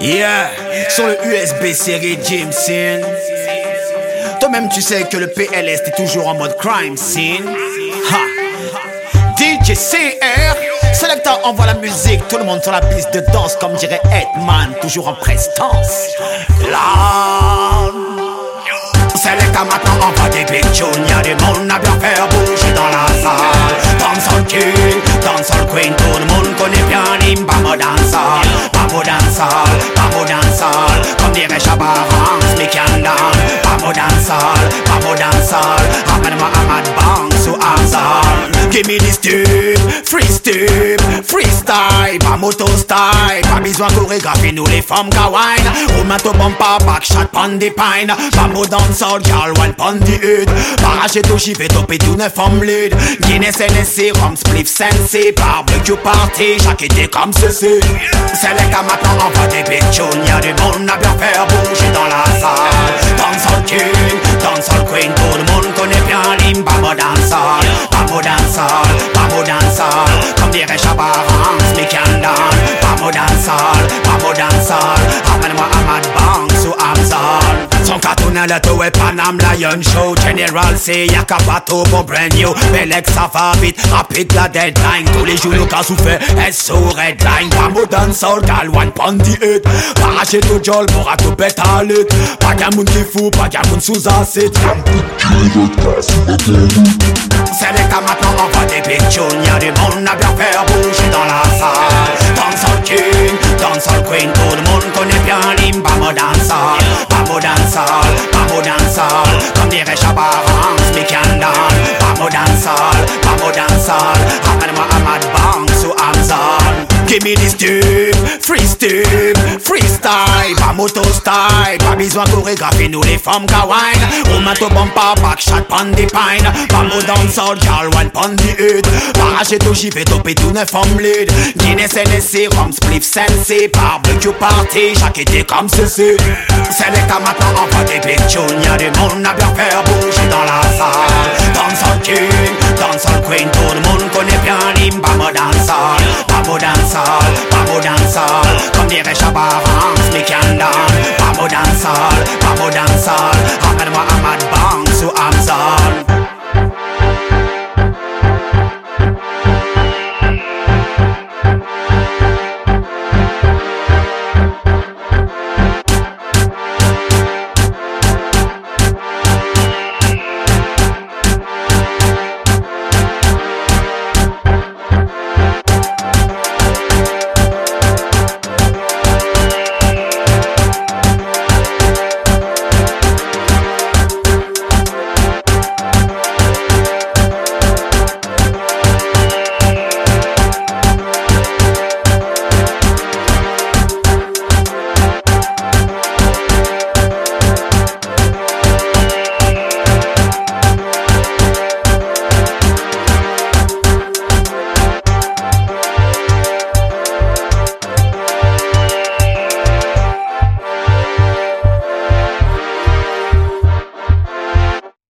Yeah, sur le USB série Jameson. Toi-même, tu sais que le PLS est toujours en mode crime scene. Ha. DJ CR, Selecta envoie la musique, tout le monde sur la piste de danse, comme dirait Edman, toujours en prestance. Là. Selecta maintenant envoie des big tunes, y'a du monde à bien faire bouger dans la salle. Dancehall King, Dancehall Queen, tout le monde connaît bien l'Imbamo Dancehall. dancehall, Pabo dancehall Kom dere shabba hangs, mi kan dan Pabo dancehall, Pabo dancehall I'm in my amad bang, so answer Give me this tip, free tip, free style, pas moto style, pas besoin chorégraphie, nous les femmes kawaii. Roumain to bumper, back shot, pan the pine, pas mot dancehall, girl, one pan the hood. Paraché to chiffé, topé, tout neuf femmes lead. Guinness, NSC, Rum, Spliff, Sensei, barbecue party, chaque été comme ceci. C'est les cas maintenant, va des big tunes, y'a du monde à bien faire bouger dans la salle. Dancehall king, dancehall queen, tout le monde connaît bien l'imbamo dancehall. La tour et Panam Lion Show. General c'est y'a bateau pour brand new. Belek ça va vite, rapide la deadline. Tous les jours le cas souffert, SO Redline. Bamo dancehall, gal one pondi hit. Paraché tout jol pour à tout lutte. Pas qu'un monde qui fou, pas qu'un monde sous acide. C'est les cas maintenant on voit des big tunes Y'a du monde à bien faire Bambo dance all, come dancehall, Mambo dancehall Comme dance. Chabarance, mi candal Mambo dancehall, Mambo dancehall Amène-moi à Mad Banks ou Amazon Give me this tube, free tube, free pas moto style, pas besoin chorégraphie, nous les femmes kawaii. Roumain to bumper, back shot, pan the pine, pas mot dancehall, girl, one pan the hood. Paraché to chiffé, topé, tout neuf femmes lead. Guinness, NSC, Rum, Spliff, Sensei, barbecue party, chaque été comme ceci. Cas maintenant, on voit des tunes, y'a du monde à bien faire bouger dans la salle.